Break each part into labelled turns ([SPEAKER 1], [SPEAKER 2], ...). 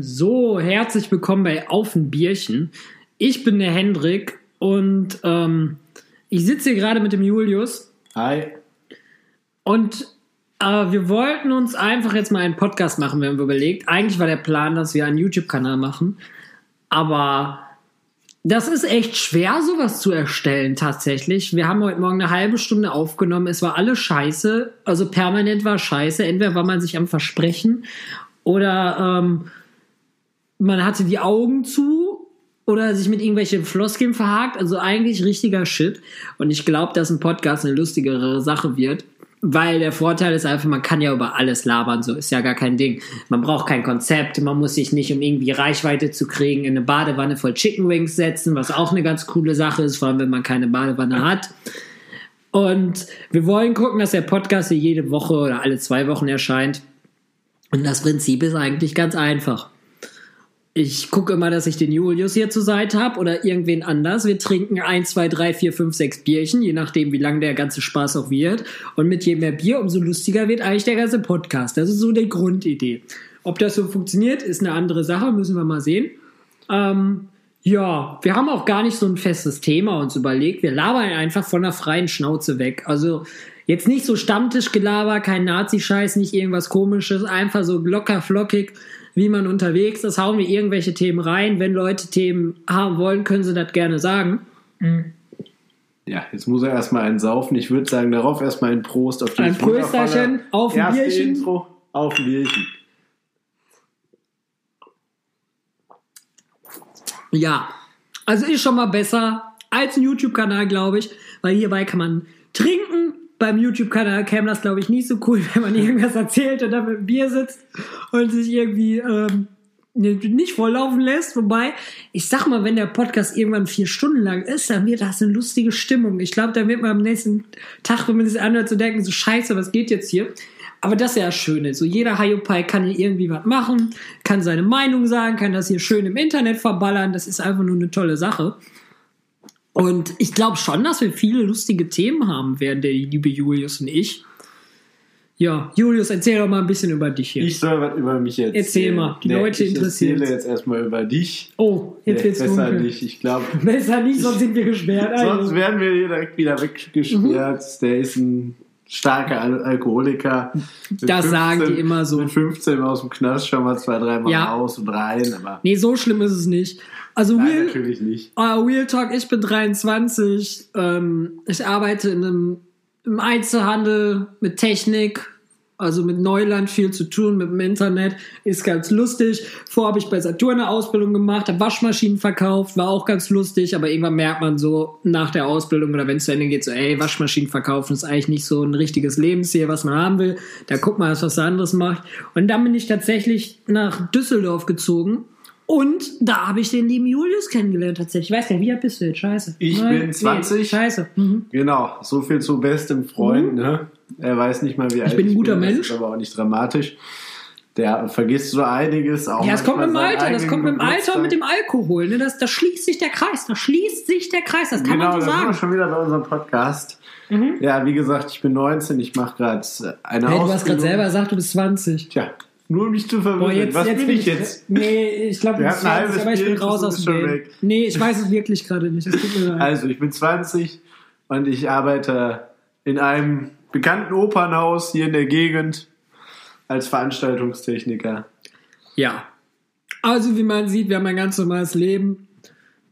[SPEAKER 1] So, herzlich willkommen bei Auf ein Bierchen. Ich bin der Hendrik und ähm, ich sitze hier gerade mit dem Julius
[SPEAKER 2] Hi.
[SPEAKER 1] und äh, wir wollten uns einfach jetzt mal einen Podcast machen, wir haben überlegt. Eigentlich war der Plan, dass wir einen YouTube-Kanal machen, aber das ist echt schwer, sowas zu erstellen tatsächlich. Wir haben heute Morgen eine halbe Stunde aufgenommen. Es war alles scheiße. Also permanent war scheiße. Entweder war man sich am Versprechen oder ähm, man hatte die Augen zu oder sich mit irgendwelchen Floskeln verhakt. Also eigentlich richtiger Shit. Und ich glaube, dass ein Podcast eine lustigere Sache wird. Weil der Vorteil ist einfach, man kann ja über alles labern, so ist ja gar kein Ding. Man braucht kein Konzept, man muss sich nicht, um irgendwie Reichweite zu kriegen, in eine Badewanne voll Chicken Wings setzen, was auch eine ganz coole Sache ist, vor allem wenn man keine Badewanne hat. Und wir wollen gucken, dass der Podcast hier jede Woche oder alle zwei Wochen erscheint. Und das Prinzip ist eigentlich ganz einfach. Ich gucke immer, dass ich den Julius hier zur Seite habe oder irgendwen anders. Wir trinken ein, zwei, drei, vier, fünf, sechs Bierchen, je nachdem, wie lang der ganze Spaß auch wird. Und mit je mehr Bier, umso lustiger wird eigentlich der ganze Podcast. Das ist so die Grundidee. Ob das so funktioniert, ist eine andere Sache, müssen wir mal sehen. Ähm, ja, wir haben auch gar nicht so ein festes Thema uns überlegt. Wir labern einfach von der freien Schnauze weg. Also jetzt nicht so Stammtischgelaber, kein Nazi-Scheiß, nicht irgendwas komisches, einfach so locker flockig, wie man unterwegs ist. Hauen wir irgendwelche Themen rein. Wenn Leute Themen haben wollen, können sie das gerne sagen.
[SPEAKER 2] Ja, jetzt muss er erstmal einen saufen. Ich würde sagen, darauf erstmal ein Prost auf
[SPEAKER 1] Ein
[SPEAKER 2] dieses wundervolle
[SPEAKER 1] Prösterchen auf ein Bierchen.
[SPEAKER 2] Intro auf ein Bierchen.
[SPEAKER 1] Ja, also ist schon mal besser als ein YouTube-Kanal, glaube ich, weil hierbei kann man trinken. Beim YouTube-Kanal käme das, glaube ich, nicht so cool, wenn man irgendwas erzählt und dann mit dem Bier sitzt und sich irgendwie ähm, nicht volllaufen lässt. Wobei, ich sag mal, wenn der Podcast irgendwann vier Stunden lang ist, dann wird das eine lustige Stimmung. Ich glaube, dann wird man am nächsten Tag, wenn man sich anhört, zu denken, so scheiße, was geht jetzt hier? Aber das ist ja das Schöne. So jeder Hiopai kann hier irgendwie was machen, kann seine Meinung sagen, kann das hier schön im Internet verballern. Das ist einfach nur eine tolle Sache. Und ich glaube schon, dass wir viele lustige Themen haben werden, der liebe Julius und ich. Ja, Julius, erzähl doch mal ein bisschen über dich hier.
[SPEAKER 2] Ich soll was über mich erzählen.
[SPEAKER 1] Erzähl mal, die Leute
[SPEAKER 2] ich
[SPEAKER 1] interessieren
[SPEAKER 2] erzähle jetzt erstmal über dich.
[SPEAKER 1] oh, jetzt
[SPEAKER 2] Nee,
[SPEAKER 1] wird's
[SPEAKER 2] besser
[SPEAKER 1] dunkel.
[SPEAKER 2] nicht. Ich glaube,
[SPEAKER 1] Besser nicht, sonst sind wir gesperrt.
[SPEAKER 2] sonst
[SPEAKER 1] Also.
[SPEAKER 2] werden wir direkt wieder weggesperrt.
[SPEAKER 1] Mhm.
[SPEAKER 2] Der ist ein starker Al Alkoholiker.
[SPEAKER 1] Das sagen die immer so.
[SPEAKER 2] Mit 15 aus dem Knast schon mal zwei, dreimal
[SPEAKER 1] Ja.
[SPEAKER 2] raus und rein. Aber
[SPEAKER 1] Nee, so schlimm ist es nicht. Also
[SPEAKER 2] nein,
[SPEAKER 1] Real,
[SPEAKER 2] natürlich nicht.
[SPEAKER 1] Ah, Real Talk, ich bin 23. Ähm, ich arbeite in einem im Einzelhandel mit Technik, also mit Neuland viel zu tun, mit dem Internet. Ist ganz lustig. Vorher habe ich bei Saturn eine Ausbildung gemacht, habe Waschmaschinen verkauft, war auch ganz lustig, aber irgendwann merkt man so nach der Ausbildung oder wenn es zu Ende geht, so, ey, Waschmaschinen verkaufen ist eigentlich nicht so ein richtiges Lebensziel, was man haben will. Da guckt man, was anderes macht. Und dann bin ich tatsächlich nach Düsseldorf gezogen. Und da habe ich den lieben Julius kennengelernt tatsächlich. Ich weiß nicht, wie alt bist du jetzt? Scheiße.
[SPEAKER 2] Ich bin 20.
[SPEAKER 1] scheiße. Mhm.
[SPEAKER 2] Genau, so viel zu bestem Freund. Ne? Er weiß nicht mal, wie alt
[SPEAKER 1] bin ein guter
[SPEAKER 2] das
[SPEAKER 1] Mensch.
[SPEAKER 2] ist aber auch nicht dramatisch. Der vergisst so einiges. Auch
[SPEAKER 1] Ja, das kommt mit dem Alter, das kommt mit dem Alter und mit dem Alkohol. Ne? Das, da schließt sich der Kreis, da schließt sich der Kreis, das kann
[SPEAKER 2] Genau,
[SPEAKER 1] man so sagen.
[SPEAKER 2] schon wieder bei unserem Podcast. Ja, wie gesagt, ich bin 19, ich mache gerade eine
[SPEAKER 1] Hey, du
[SPEAKER 2] Ausbildung.
[SPEAKER 1] hast gerade selber gesagt, du bist 20.
[SPEAKER 2] Tja, nur um mich zu verwirren. Was bin ich jetzt?
[SPEAKER 1] Nee, ich glaube, du
[SPEAKER 2] Wir
[SPEAKER 1] bist
[SPEAKER 2] hatten ein
[SPEAKER 1] 20,
[SPEAKER 2] halbes
[SPEAKER 1] aber ich bin raus
[SPEAKER 2] das
[SPEAKER 1] aus
[SPEAKER 2] ist
[SPEAKER 1] dem Game.
[SPEAKER 2] weg.
[SPEAKER 1] Nee, ich weiß es wirklich gerade nicht. Es tut mir leid.
[SPEAKER 2] Also, ich bin 20 und ich arbeite in einem bekannten Opernhaus hier in der Gegend als Veranstaltungstechniker.
[SPEAKER 1] Ja. Also, wie man sieht, wir haben ein ganz normales Leben.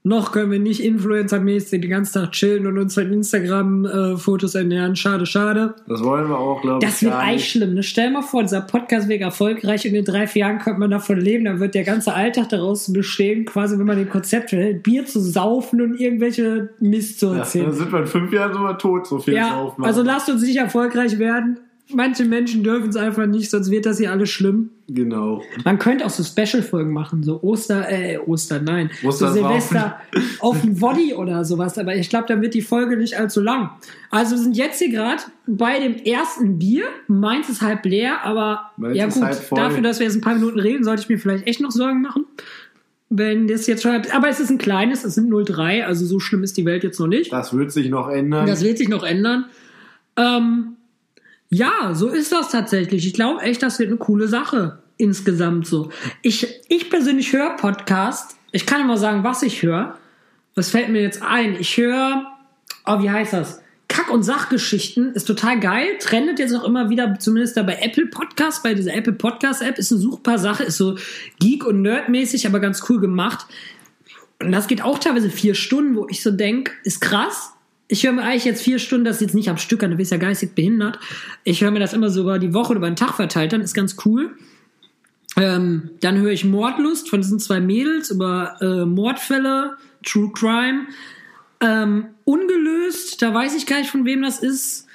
[SPEAKER 1] Noch können wir nicht influencermäßig den ganzen Tag chillen und uns von Instagram-Fotos ernähren. Schade, schade.
[SPEAKER 2] Das wollen wir auch, glaube ich.
[SPEAKER 1] Das wird eigentlich schlimm. Ne? Stell mal vor, dieser Podcast wäre erfolgreich und in drei, vier Jahren könnte man davon leben. Dann wird der ganze Alltag daraus bestehen, quasi, wenn man dem Konzept hält, Bier zu saufen und irgendwelche Mist zu
[SPEAKER 2] Ja,
[SPEAKER 1] erzählen.
[SPEAKER 2] dann sind wir in fünf Jahren sogar tot, so viel
[SPEAKER 1] Ja,
[SPEAKER 2] aufmachen.
[SPEAKER 1] also lasst uns nicht erfolgreich werden. Manche Menschen dürfen es einfach nicht, sonst wird das hier alles schlimm.
[SPEAKER 2] Genau.
[SPEAKER 1] Man könnte auch so Special-Folgen machen, so Oster, äh, Oster, nein, so
[SPEAKER 2] Ostersaufen.
[SPEAKER 1] Silvester auf dem Body oder sowas. Aber ich glaube, dann wird die Folge nicht allzu lang. Also wir sind jetzt hier gerade bei dem ersten Bier. Meins ist halb leer, aber
[SPEAKER 2] Meins
[SPEAKER 1] ja gut, dafür, dass wir jetzt ein paar Minuten reden, sollte ich mir vielleicht echt noch Sorgen machen. Wenn das jetzt schon, aber es ist ein kleines, es sind 0,3, also so schlimm ist die Welt jetzt noch nicht.
[SPEAKER 2] Das wird sich noch ändern.
[SPEAKER 1] Das wird sich noch ändern. Ähm, ja, so ist das tatsächlich. Ich glaube echt, das wird eine coole Sache. insgesamt so. Ich, ich persönlich höre Podcast. Ich kann immer sagen, was ich höre. Was fällt mir jetzt ein? Ich höre, oh, wie heißt das? Kack- und Sachgeschichten ist total geil. Trendet jetzt auch immer wieder, zumindest da bei Apple Podcast, bei dieser Apple Podcast App, ist eine suchbare Sache, ist so geek- und nerdmäßig, aber ganz cool gemacht. Und das geht auch teilweise vier Stunden, wo ich so denke, ist krass. Ich höre mir eigentlich jetzt vier Stunden, das jetzt nicht am Stück an, du bist ja geistig behindert. Ich höre mir das immer so über die Woche oder über den Tag verteilt, dann ist ganz cool. Ähm, dann höre ich Mordlust von diesen zwei Mädels über äh, Mordfälle, True Crime. Ähm, ungelöst, da weiß ich gar nicht, von wem das ist.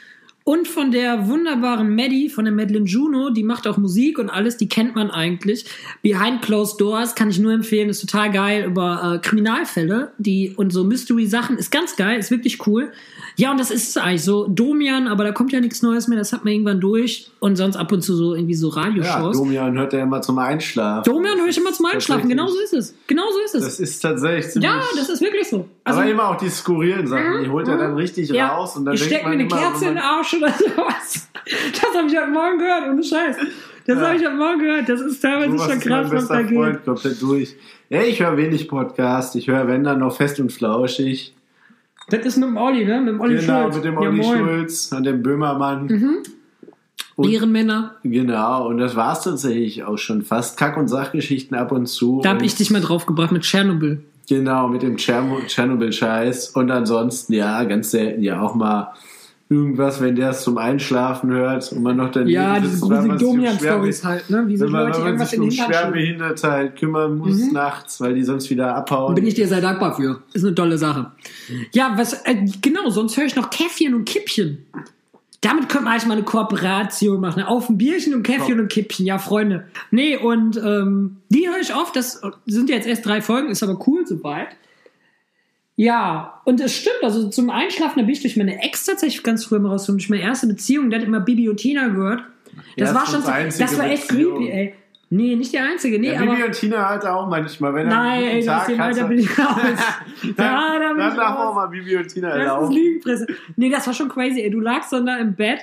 [SPEAKER 1] Und von der wunderbaren Maddie, von der Madeline Juno, die macht auch Musik und alles, die kennt man eigentlich. Behind Closed Doors kann ich nur empfehlen, ist total geil über äh, Kriminalfälle die und so Mystery-Sachen, ist ganz geil, ist wirklich cool. Ja, und das ist es eigentlich so. Domian, aber da kommt ja nichts Neues mehr, das hat man irgendwann durch. Und sonst ab und zu so irgendwie so
[SPEAKER 2] Ja,
[SPEAKER 1] Radioshows.
[SPEAKER 2] Domian hört er immer zum Einschlafen.
[SPEAKER 1] Domian höre ich immer zum Einschlafen, genau so ist es. Genau so ist es.
[SPEAKER 2] Das ist tatsächlich ziemlich.
[SPEAKER 1] ja, das ist wirklich so. Also,
[SPEAKER 2] aber immer auch die skurrilen Sachen, die holt er
[SPEAKER 1] Mhm.
[SPEAKER 2] dann richtig
[SPEAKER 1] ja,
[SPEAKER 2] raus und dann
[SPEAKER 1] ich
[SPEAKER 2] denkt
[SPEAKER 1] steck mir eine
[SPEAKER 2] immer,
[SPEAKER 1] Kerze in den Arsch oder sowas. Das habe ich heute Morgen gehört, ohne Scheiß. Das
[SPEAKER 2] Ja.
[SPEAKER 1] habe ich heute Morgen gehört. Das ist teilweise
[SPEAKER 2] Sowas
[SPEAKER 1] schon krass, was da geht.
[SPEAKER 2] Freund komplett durch. Ja, ich höre wenig Podcast. Ich höre, wenn dann noch fest und flauschig.
[SPEAKER 1] Das ist mit dem Olli, ne? Mit dem Olli
[SPEAKER 2] genau,
[SPEAKER 1] Schulz.
[SPEAKER 2] mit dem
[SPEAKER 1] ja,
[SPEAKER 2] Olli.
[SPEAKER 1] Mhm.
[SPEAKER 2] Schulz und dem Böhmermann. Und-
[SPEAKER 1] Ehrenmänner.
[SPEAKER 2] Genau, und das war's tatsächlich auch schon fast. Kack- und Sachgeschichten ab und zu.
[SPEAKER 1] Da habe ich dich mal draufgebracht mit Tschernobyl.
[SPEAKER 2] Genau, mit dem Tscherno- Tschernobyl-Scheiß. Und ansonsten, ja, ganz selten ja auch mal irgendwas, wenn der es zum Einschlafen hört und man noch daneben
[SPEAKER 1] Ja, diese
[SPEAKER 2] sich um
[SPEAKER 1] Domian-Stories
[SPEAKER 2] Schwerbe-
[SPEAKER 1] halt, ne? Wie
[SPEAKER 2] Wenn man,
[SPEAKER 1] Leute irgendwas
[SPEAKER 2] sich
[SPEAKER 1] in
[SPEAKER 2] um
[SPEAKER 1] den.
[SPEAKER 2] Schwerbehinderte halt kümmern muss
[SPEAKER 1] Mhm.
[SPEAKER 2] nachts, weil die sonst wieder abhauen.
[SPEAKER 1] Bin ich dir sehr dankbar für. Ist eine tolle Sache. Ja, was, äh, genau, sonst höre ich noch Käffchen und Kippchen. Damit könnte man eigentlich mal eine Kooperation machen. Auf ein Bierchen und Käffchen und Kippchen. Ja, Freunde. Nee, und ähm, die höre ich oft. Das sind jetzt erst drei Folgen, ist aber cool soweit. Ja, und es stimmt, also zum Einschlafen da bin ich durch meine Ex tatsächlich ganz früh mal raus. Durch meine erste Beziehung, der hat immer Bibi und Tina gehört. Das
[SPEAKER 2] Erst
[SPEAKER 1] war schon so, das war echt
[SPEAKER 2] Beziehung.
[SPEAKER 1] creepy, ey. Nee, nicht die einzige, nee,
[SPEAKER 2] ja,
[SPEAKER 1] aber.
[SPEAKER 2] Bibi und Tina halt auch manchmal, wenn er
[SPEAKER 1] Nein, ey, das
[SPEAKER 2] Tag
[SPEAKER 1] dem
[SPEAKER 2] hat,
[SPEAKER 1] Alter bin ich raus. Ja, da bin
[SPEAKER 2] dann
[SPEAKER 1] ich raus.
[SPEAKER 2] auch mal Bibi und Tina
[SPEAKER 1] Das ist
[SPEAKER 2] erlauben.
[SPEAKER 1] Lügenpresse. Nee, das war schon crazy, ey. Du lagst dann da im Bett.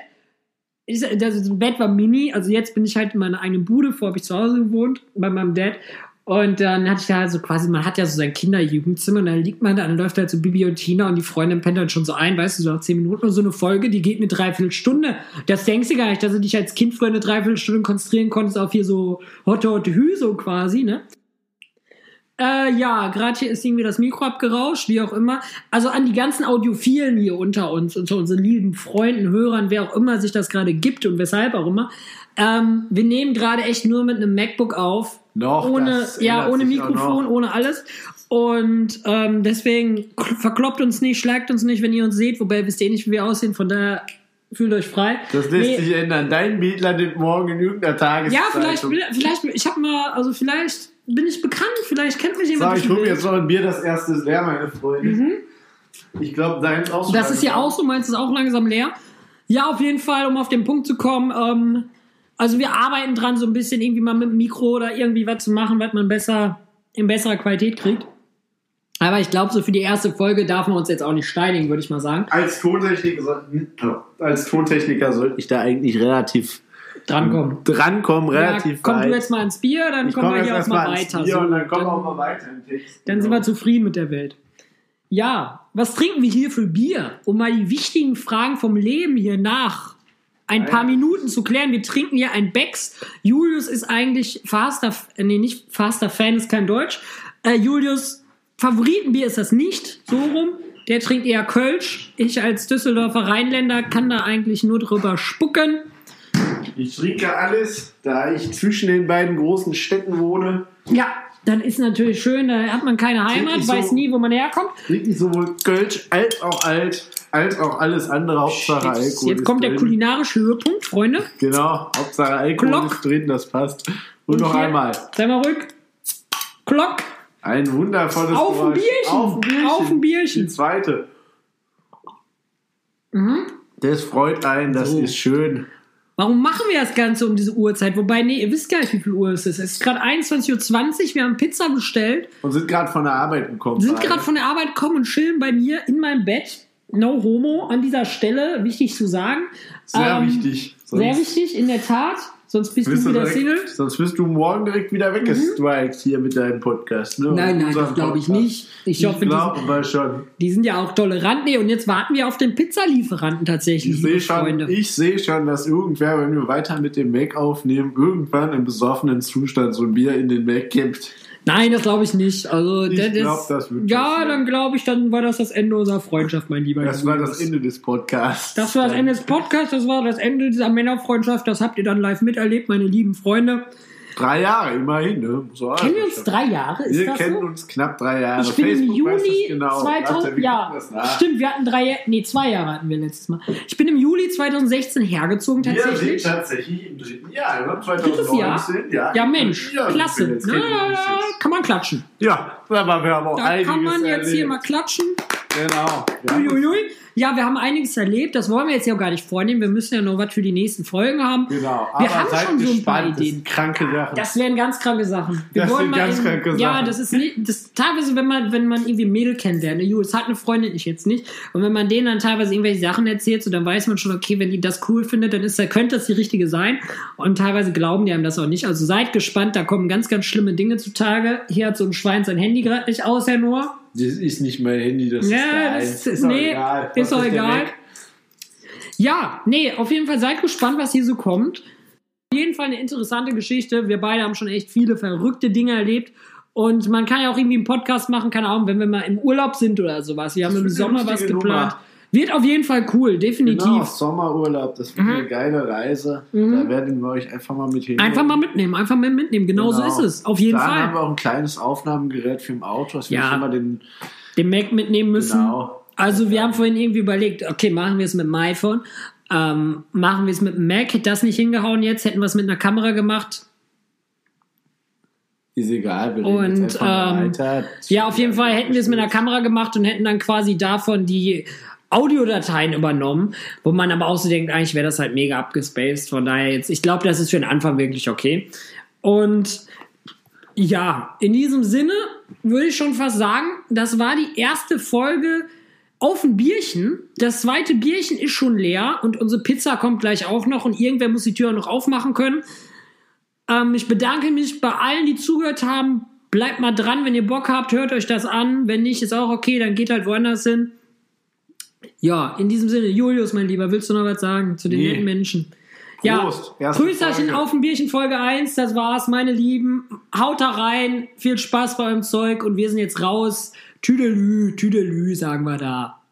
[SPEAKER 1] Ich, das Bett war mini, also jetzt bin ich halt in meiner eigenen Bude, vorher habe ich zu Hause gewohnt, bei meinem Dad. Und dann hatte ich da so quasi, man hat ja so sein Kinderjugendzimmer und dann liegt man da, dann läuft halt so Bibi und Tina und die Freundin pennt dann schon so ein, weißt du, so nach zehn Minuten und so eine Folge, die geht eine Dreiviertelstunde. Das denkst du gar nicht, dass du dich als Kind früher eine Dreiviertelstunde konzentrieren konntest auf hier so Hotte Hotte Hü, so quasi, ne? Äh, ja, gerade hier ist irgendwie das Mikro abgerauscht, wie auch immer. Also an die ganzen Audiophilen hier unter uns und zu unseren lieben Freunden, Hörern, wer auch immer sich das gerade gibt und weshalb auch immer. Ähm, wir nehmen gerade echt nur mit einem MacBook auf.
[SPEAKER 2] Noch,
[SPEAKER 1] ohne, ja, ohne Mikrofon, ohne alles. Und ähm, deswegen verkloppt uns nicht, schlagt uns nicht, wenn ihr uns seht, wobei wisst ihr nicht, wie wir aussehen, von daher fühlt euch frei.
[SPEAKER 2] Das lässt
[SPEAKER 1] Nee.
[SPEAKER 2] sich ändern. Dein Beat landet morgen in irgendeiner Tageszeitung.
[SPEAKER 1] Ja, vielleicht, vielleicht, ich habe mal, also vielleicht bin ich bekannt, vielleicht kennt mich jemand.
[SPEAKER 2] So, ich hole mir jetzt noch ein Bier, das erste ist leer, meine Freunde. Ich glaube, deins auch schon
[SPEAKER 1] Mhm. Das ist ja auch so, meinst du, ist auch langsam leer. Ja, auf jeden Fall, um auf den Punkt zu kommen. Ähm, also wir arbeiten dran, so ein bisschen irgendwie mal mit dem Mikro oder irgendwie was zu machen, was man besser in besserer Qualität kriegt. Aber ich glaube, so für die erste Folge darf man uns jetzt auch nicht steinigen, würde ich mal sagen.
[SPEAKER 2] Als Tontechniker, als Tontechniker sollte ich da eigentlich relativ
[SPEAKER 1] Drankommen.
[SPEAKER 2] drankommen,
[SPEAKER 1] Ja,
[SPEAKER 2] relativ
[SPEAKER 1] komm
[SPEAKER 2] weit.
[SPEAKER 1] du jetzt mal ins Bier, dann
[SPEAKER 2] ich
[SPEAKER 1] kommen
[SPEAKER 2] komme
[SPEAKER 1] wir hier auch mal weiter.
[SPEAKER 2] Bier
[SPEAKER 1] So,
[SPEAKER 2] und dann kommen wir
[SPEAKER 1] dann-
[SPEAKER 2] auch mal weiter im Text.
[SPEAKER 1] Dann sind wir zufrieden mit der Welt. Ja, was trinken wir hier für Bier? Um mal die wichtigen Fragen vom Leben hier nach ein paar Minuten zu klären. Wir trinken hier ein Becks. Julius ist eigentlich Faster, äh, nee, nicht Faster Fan, ist kein Deutsch. Äh, Julius, Favoritenbier ist das nicht, so rum. Der trinkt eher Kölsch. Ich als Düsseldorfer Rheinländer kann da eigentlich nur drüber spucken.
[SPEAKER 2] Ich trinke alles, da ich zwischen den beiden großen Städten wohne.
[SPEAKER 1] Ja, dann ist natürlich schön, da hat man keine Heimat,
[SPEAKER 2] so-
[SPEAKER 1] weiß nie, wo man herkommt.
[SPEAKER 2] Trinke ich sowohl Kölsch als auch alt, als auch alles andere. Hauptsache
[SPEAKER 1] Jetzt,
[SPEAKER 2] Alkohol.
[SPEAKER 1] jetzt
[SPEAKER 2] ist
[SPEAKER 1] kommt der
[SPEAKER 2] drin.
[SPEAKER 1] kulinarische Höhepunkt, Freunde.
[SPEAKER 2] Genau, Hauptsache Alkohol
[SPEAKER 1] Glock.
[SPEAKER 2] ist drin, das passt. Und, noch
[SPEAKER 1] hier,
[SPEAKER 2] einmal.
[SPEAKER 1] Sei mal ruhig. Glock.
[SPEAKER 2] Ein wundervolles
[SPEAKER 1] Auf ein. Bierchen.
[SPEAKER 2] Auf ein Bierchen.
[SPEAKER 1] Auf ein Bierchen.
[SPEAKER 2] Die zweite.
[SPEAKER 1] Mhm.
[SPEAKER 2] Das freut einen, das
[SPEAKER 1] So.
[SPEAKER 2] ist schön.
[SPEAKER 1] Warum machen wir das Ganze um diese Uhrzeit? Wobei, nee, ihr wisst gar nicht, wie viel Uhr es ist. Es ist gerade 21.20 Uhr, wir haben Pizza bestellt,
[SPEAKER 2] Und sind gerade von der Arbeit gekommen.
[SPEAKER 1] sind gerade von der Arbeit gekommen und chillen bei mir in meinem Bett. No homo an dieser Stelle, wichtig zu sagen.
[SPEAKER 2] Sehr
[SPEAKER 1] Ähm,
[SPEAKER 2] wichtig.
[SPEAKER 1] Sehr wichtig, in der Tat. Sonst bist,
[SPEAKER 2] Bist
[SPEAKER 1] du wieder
[SPEAKER 2] direkt,
[SPEAKER 1] Single.
[SPEAKER 2] Sonst bist du morgen direkt wieder weggestrikt hier mit deinem Podcast. Ne?
[SPEAKER 1] Nein, nein, das glaube ich nicht. Ich,
[SPEAKER 2] Ich
[SPEAKER 1] hoffe, die,
[SPEAKER 2] glaube aber schon.
[SPEAKER 1] die sind ja auch tolerant. Nee, und jetzt warten wir auf den Pizzalieferanten tatsächlich,
[SPEAKER 2] Ich sehe schon, ich sehe schon, dass irgendwer, wenn wir weiter mit dem Mac aufnehmen, irgendwann im besoffenen Zustand so ein Bier in den Mac kippt.
[SPEAKER 1] Nein, das glaube ich nicht. Also,
[SPEAKER 2] Ich
[SPEAKER 1] das ist-
[SPEAKER 2] glaub, das wird
[SPEAKER 1] Ja,
[SPEAKER 2] passieren.
[SPEAKER 1] dann glaube ich, dann war das das Ende unserer Freundschaft, mein lieber
[SPEAKER 2] Das war das Ende des Podcasts.
[SPEAKER 1] Das war das Ende des Podcasts, das war das Ende dieser Männerfreundschaft. Das habt ihr dann live miterlebt, meine lieben Freunde.
[SPEAKER 2] Drei Jahre, immerhin. Ne? Auch
[SPEAKER 1] Kennen wir uns
[SPEAKER 2] schaffen.
[SPEAKER 1] drei Jahre? Ist
[SPEAKER 2] Wir
[SPEAKER 1] das
[SPEAKER 2] kennen
[SPEAKER 1] so?
[SPEAKER 2] uns knapp drei Jahre.
[SPEAKER 1] Ich bin im
[SPEAKER 2] Facebook weiß
[SPEAKER 1] Juli
[SPEAKER 2] genau.
[SPEAKER 1] 2000,
[SPEAKER 2] Warte, wir
[SPEAKER 1] ja, stimmt, wir hatten drei, nee, zwei Jahre hatten wir letztes Mal. Ich bin im Juli 2016 hergezogen
[SPEAKER 2] Wir sind
[SPEAKER 1] tatsächlich.
[SPEAKER 2] tatsächlich im dritten Jahr.
[SPEAKER 1] Drittes
[SPEAKER 2] 2019. Ja,
[SPEAKER 1] Ja, Mensch,
[SPEAKER 2] Ja,
[SPEAKER 1] klasse. Na, kann man klatschen.
[SPEAKER 2] Ja, aber wir haben auch
[SPEAKER 1] Da kann man jetzt
[SPEAKER 2] erlebt.
[SPEAKER 1] hier mal klatschen.
[SPEAKER 2] Genau.
[SPEAKER 1] Uiuiui. Ja, wir haben einiges erlebt. Das wollen wir jetzt ja auch gar nicht vornehmen. Wir müssen ja noch was für die nächsten Folgen haben.
[SPEAKER 2] Genau.
[SPEAKER 1] Wir
[SPEAKER 2] aber
[SPEAKER 1] haben
[SPEAKER 2] seid
[SPEAKER 1] schon so ein paar
[SPEAKER 2] gespannt. Das
[SPEAKER 1] Ideen.
[SPEAKER 2] kranke Sachen.
[SPEAKER 1] Das wären ganz kranke Sachen. Wir
[SPEAKER 2] Das
[SPEAKER 1] wollen
[SPEAKER 2] sind
[SPEAKER 1] mal
[SPEAKER 2] ganz
[SPEAKER 1] in,
[SPEAKER 2] kranke
[SPEAKER 1] Ja,
[SPEAKER 2] Sachen.
[SPEAKER 1] das ist nicht, das teilweise, wenn man, wenn man irgendwie Mädel kennenlernt, ne, Jules hat eine Freundin, ich jetzt nicht, und wenn man denen dann teilweise irgendwelche Sachen erzählt, so dann weiß man schon, okay, wenn die das cool findet, dann ist, da könnte das die richtige sein. Und teilweise glauben die einem das auch nicht. Also seid gespannt, da kommen ganz, ganz schlimme Dinge zutage. Hier hat so ein Schwein sein Handy gerade nicht aus, Herr Noah.
[SPEAKER 2] Das ist nicht mein Handy, das
[SPEAKER 1] Ja,
[SPEAKER 2] ist
[SPEAKER 1] das ist, nee,
[SPEAKER 2] egal.
[SPEAKER 1] ist doch egal. Ja, nee, auf jeden Fall seid gespannt, was hier so kommt. Auf jeden Fall eine interessante Geschichte. Wir beide haben schon echt viele verrückte Dinge erlebt. Und man kann ja auch irgendwie einen Podcast machen, keine Ahnung, wenn wir mal im Urlaub sind oder sowas. Wir haben im Sommer was geplant.
[SPEAKER 2] Nummer.
[SPEAKER 1] Wird auf jeden Fall cool, definitiv.
[SPEAKER 2] Genau, Sommerurlaub, das wird
[SPEAKER 1] Mhm.
[SPEAKER 2] eine geile Reise. Da werden wir euch einfach mal mit hin.
[SPEAKER 1] Einfach mal mitnehmen, einfach mal mitnehmen. Genau, so ist es. Auf jeden
[SPEAKER 2] Dann haben
[SPEAKER 1] Fall.
[SPEAKER 2] wir auch ein kleines Aufnahmegerät für im Auto, dass wir
[SPEAKER 1] Ja.
[SPEAKER 2] mal den.
[SPEAKER 1] Den Mac mitnehmen müssen.
[SPEAKER 2] Genau.
[SPEAKER 1] Also wir haben vorhin irgendwie überlegt, okay, machen wir es mit dem iPhone, ähm, machen wir es mit dem Mac, hätte das nicht hingehauen jetzt, hätten wir es mit einer Kamera gemacht.
[SPEAKER 2] Ist egal, wir
[SPEAKER 1] Und,
[SPEAKER 2] jetzt
[SPEAKER 1] ähm,
[SPEAKER 2] weiter.
[SPEAKER 1] Ja, auf jeden Fall hätten wir es mit einer Kamera gemacht und hätten dann quasi davon die Audiodateien übernommen, wo man aber auch so denkt, eigentlich wäre das halt mega abgespaced. Von daher jetzt, ich glaube, das ist für den Anfang wirklich okay. Und ja, in diesem Sinne würde ich schon fast sagen, das war die erste Folge auf ein Bierchen. Das zweite Bierchen ist schon leer und unsere Pizza kommt gleich auch noch und irgendwer muss die Tür noch aufmachen können. Ähm, ich bedanke mich bei allen, die zugehört haben. Bleibt mal dran, wenn ihr Bock habt, hört euch das an. Wenn nicht, ist auch okay, dann geht halt woanders hin. Ja, in diesem Sinne, Julius, mein Lieber, willst du noch was sagen zu den
[SPEAKER 2] Nee.
[SPEAKER 1] netten Menschen?
[SPEAKER 2] Prost,
[SPEAKER 1] ja, Grüßerchen auf ein Bierchen Folge 1, das war's, meine Lieben. Haut da rein, viel Spaß bei eurem Zeug und wir sind jetzt raus. Tüdelü, Tüdelü, sagen wir da.